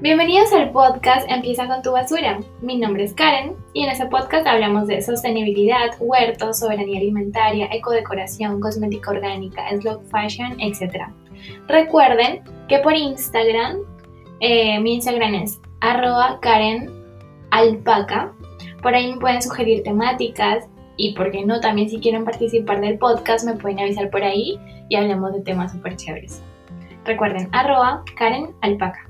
Bienvenidos al podcast Empieza con tu basura. Mi nombre es Karen y en este podcast hablamos de sostenibilidad, huertos, soberanía alimentaria, ecodecoración, cosmética orgánica, slow fashion, etc. Recuerden que por Instagram, eh, mi Instagram es arroba Karen Alpaca. Por ahí me pueden sugerir temáticas y, por qué no, también si quieren participar del podcast me pueden avisar por ahí y hablemos de temas súper chéveres. Recuerden, arroba Karen Alpaca.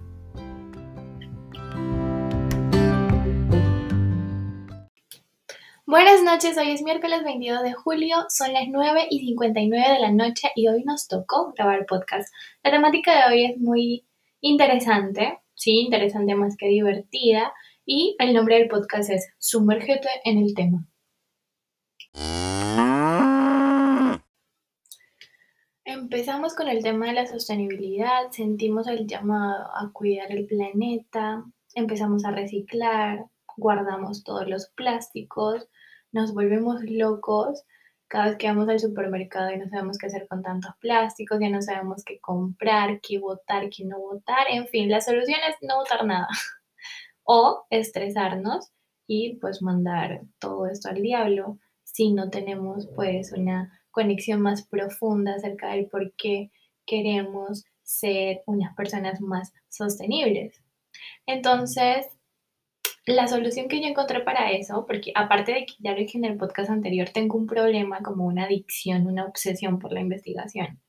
Buenas noches, hoy es miércoles 22 de julio, son las 9 y 59 de la noche y hoy nos tocó grabar podcast. La temática de hoy es muy interesante, sí, interesante más que divertida y el nombre del podcast es Sumérgete en el tema. Empezamos con el tema de la sostenibilidad, sentimos el llamado a cuidar el planeta, empezamos a reciclar, guardamos todos los plásticos, nos volvemos locos cada vez que vamos al supermercado y no sabemos qué hacer con tantos plásticos, ya no sabemos qué comprar, qué votar, qué no votar, en fin, la solución es no votar nada o estresarnos y pues mandar todo esto al diablo si no tenemos pues una conexión más profunda acerca del por qué queremos ser unas personas más sostenibles. Entonces, la solución que yo encontré para eso, porque aparte de que ya lo dije en el podcast anterior, tengo un problema como una adicción, una obsesión por la investigación.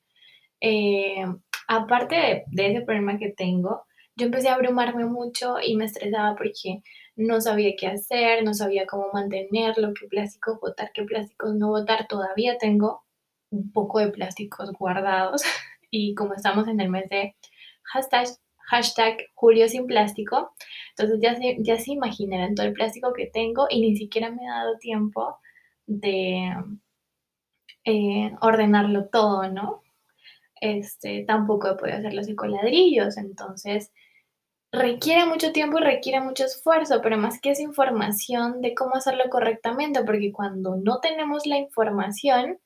Eh, aparte de, ese problema que tengo, yo empecé a abrumarme mucho y me estresaba porque no sabía qué hacer, no sabía cómo mantenerlo, qué plásticos botar, qué plásticos no botar. Todavía tengo un poco de plásticos guardados y como estamos en el mes de hashtag hashtag Julio sin plástico. Entonces ya se, ya se imaginarán todo el plástico que tengo y ni siquiera me he dado tiempo de eh, ordenarlo todo, ¿no? Este, tampoco he podido hacerlo así con ladrillos, entonces requiere mucho tiempo y requiere mucho esfuerzo, pero más que esa información de cómo hacerlo correctamente, porque cuando no tenemos la información,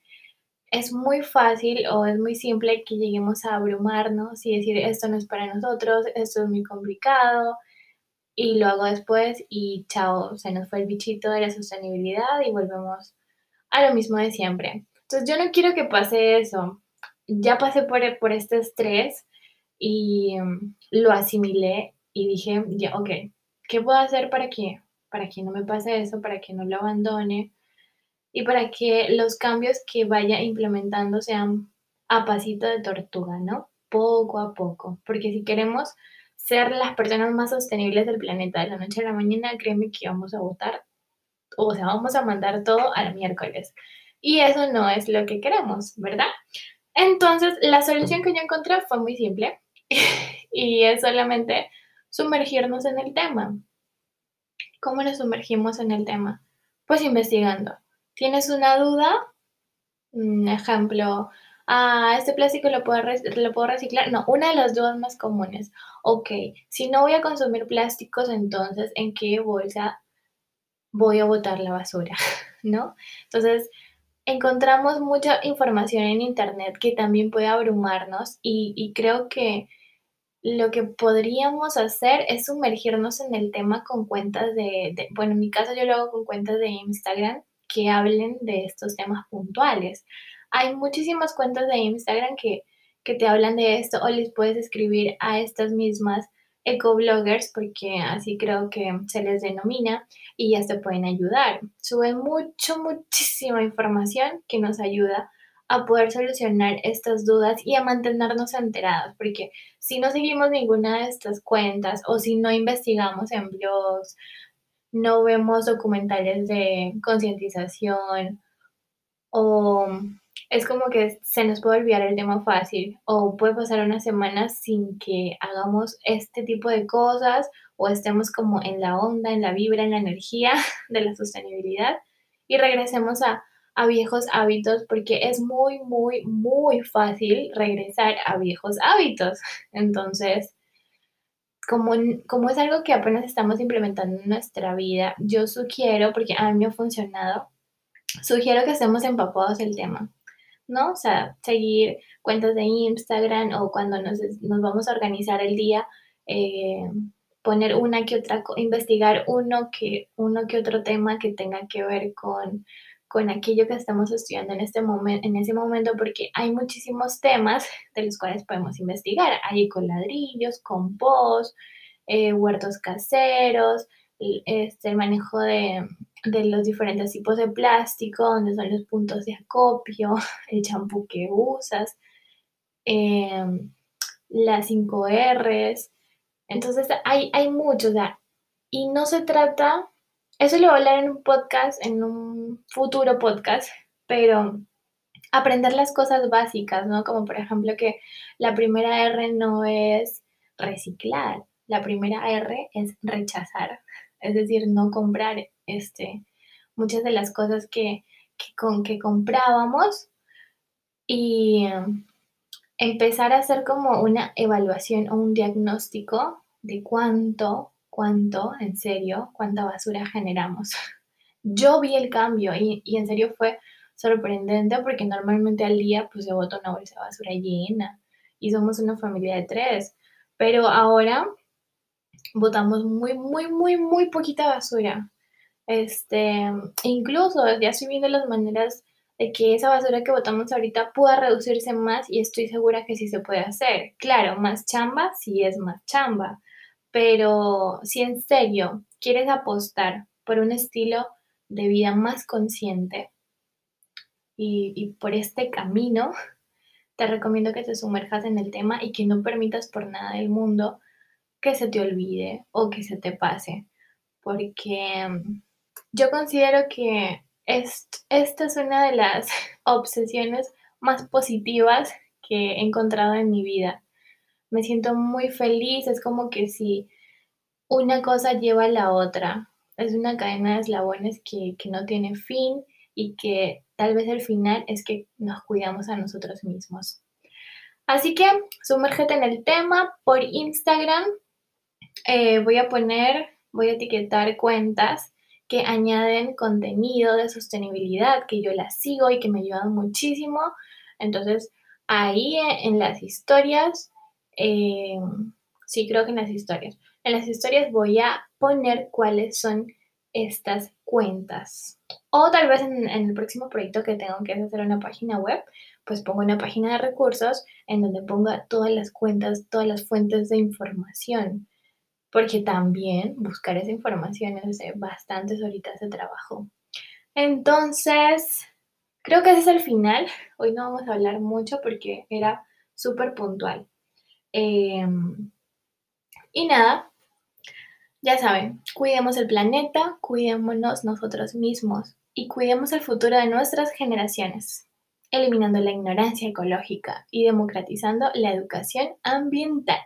es muy fácil o es muy simple que lleguemos a abrumarnos y decir esto no es para nosotros, esto es muy complicado y lo hago después y chao, se nos fue el bichito de la sostenibilidad y volvemos a lo mismo de siempre. Entonces yo no quiero que pase eso. Ya pasé por, por este estrés y mm, lo asimilé y dije, ya, ok, ¿qué puedo hacer para que, para que no me pase eso, para que no lo abandone? Y para que los cambios que vaya implementando sean a pasito de tortuga, ¿no? Poco a poco, porque si queremos ser las personas más sostenibles del planeta de la noche a la mañana, créeme que vamos a votar, o sea, vamos a mandar todo al miércoles. Y eso no es lo que queremos, ¿verdad? Entonces, la solución que yo encontré fue muy simple y es solamente sumergirnos en el tema. ¿Cómo nos sumergimos en el tema? Pues investigando. ¿Tienes una duda? Un ejemplo, ah, ¿este plástico lo puedo, lo puedo reciclar? No, una de las dudas más comunes. Ok, si no voy a consumir plásticos, entonces, ¿en qué bolsa voy a botar la basura? ¿No? Entonces, encontramos mucha información en Internet que también puede abrumarnos y, creo que lo que podríamos hacer es sumergirnos en el tema con cuentas de, de, bueno, en mi caso yo lo hago con cuentas de Instagram que hablen de estos temas puntuales. Hay muchísimas cuentas de Instagram que, que te hablan de esto o les puedes escribir a estas mismas ecobloggers, porque así creo que se les denomina, y ya te pueden ayudar. Suben mucho, muchísima información que nos ayuda a poder solucionar estas dudas y a mantenernos enterados, porque si no seguimos ninguna de estas cuentas o si no investigamos en blogs no vemos documentales de concientización o es como que se nos puede olvidar el tema fácil o puede pasar una semana sin que hagamos este tipo de cosas o estemos como en la onda, en la vibra, en la energía de la sostenibilidad y regresemos a, a viejos hábitos porque es muy, muy, muy fácil regresar a viejos hábitos. Entonces, como, como es algo que apenas estamos implementando en nuestra vida, yo sugiero, porque a mí me ha funcionado, sugiero que estemos empapados el tema, ¿no? O sea, seguir cuentas de Instagram o cuando nos, nos vamos a organizar el día, eh, poner una que otra, investigar uno que, uno que otro tema que tenga que ver con, con aquello que estamos estudiando en, este momento, en ese momento, porque hay muchísimos temas de los cuales podemos investigar. Hay con ladrillos, compost, eh, huertos caseros, este, el manejo de, de, los diferentes tipos de plástico, donde son los puntos de acopio, el champú que usas, em, las 5 R's. Entonces hay, hay mucho, y no se trata, eso lo voy a hablar en un podcast, en un futuro podcast, pero aprender las cosas básicas, ¿no? Como por ejemplo que la primera R no es reciclar, la primera R es rechazar, es decir, no comprar este, muchas de las cosas que, con, que comprábamos y em, empezar a hacer como una evaluación o un diagnóstico de cuánto, cuánto, en serio, cuánta basura generamos. Yo vi el cambio y, y en serio fue sorprendente porque normalmente al día pues se bota una bolsa de basura llena y somos una familia de tres, pero ahora botamos muy, muy, muy, muy poquita basura. Este, incluso ya estoy viendo las maneras de que esa basura que botamos ahorita pueda reducirse más y estoy segura que sí se puede hacer. Claro, más chamba, sí es más chamba, pero si en serio quieres apostar por un estilo de vida más consciente y, por este camino, te recomiendo que te sumerjas en el tema y que no permitas por nada del mundo que se te olvide o que se te pase, porque mm, yo considero que esta es una de las obsesiones más positivas que he encontrado en mi vida. Me siento muy feliz, es como que si una cosa lleva a la otra. Es una cadena de eslabones que, que no tiene fin y que tal vez el final es que nos cuidamos a nosotros mismos. Así que sumérgete en el tema por Instagram eh, voy a poner, voy a etiquetar cuentas que añaden contenido de sostenibilidad, que yo las sigo y que me ayudan muchísimo. Entonces, ahí en las historias, eh, sí creo que en las historias, en las historias voy a poner cuáles son estas cuentas. O tal vez en, el próximo proyecto que tengo que hacer una página web, pues pongo una página de recursos en donde ponga todas las cuentas, todas las fuentes de información porque también buscar esa información es bastantes horitas de trabajo. Entonces, creo que ese es el final. Hoy no vamos a hablar mucho porque era súper puntual. Em, y nada, ya saben, cuidemos el planeta, cuidémonos nosotros mismos y cuidemos el futuro de nuestras generaciones, eliminando la ignorancia ecológica y democratizando la educación ambiental.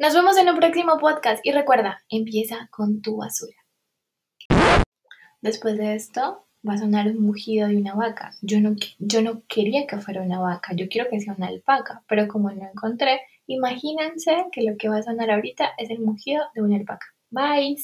Nos vemos en un próximo podcast y recuerda, empieza con tu basura. Después de esto va a sonar un mugido de una vaca. Yo no, yo no quería que fuera una vaca, yo quiero que sea una alpaca, pero como no encontré, imagínense que lo que va a sonar ahorita es el mugido de una alpaca. Bye.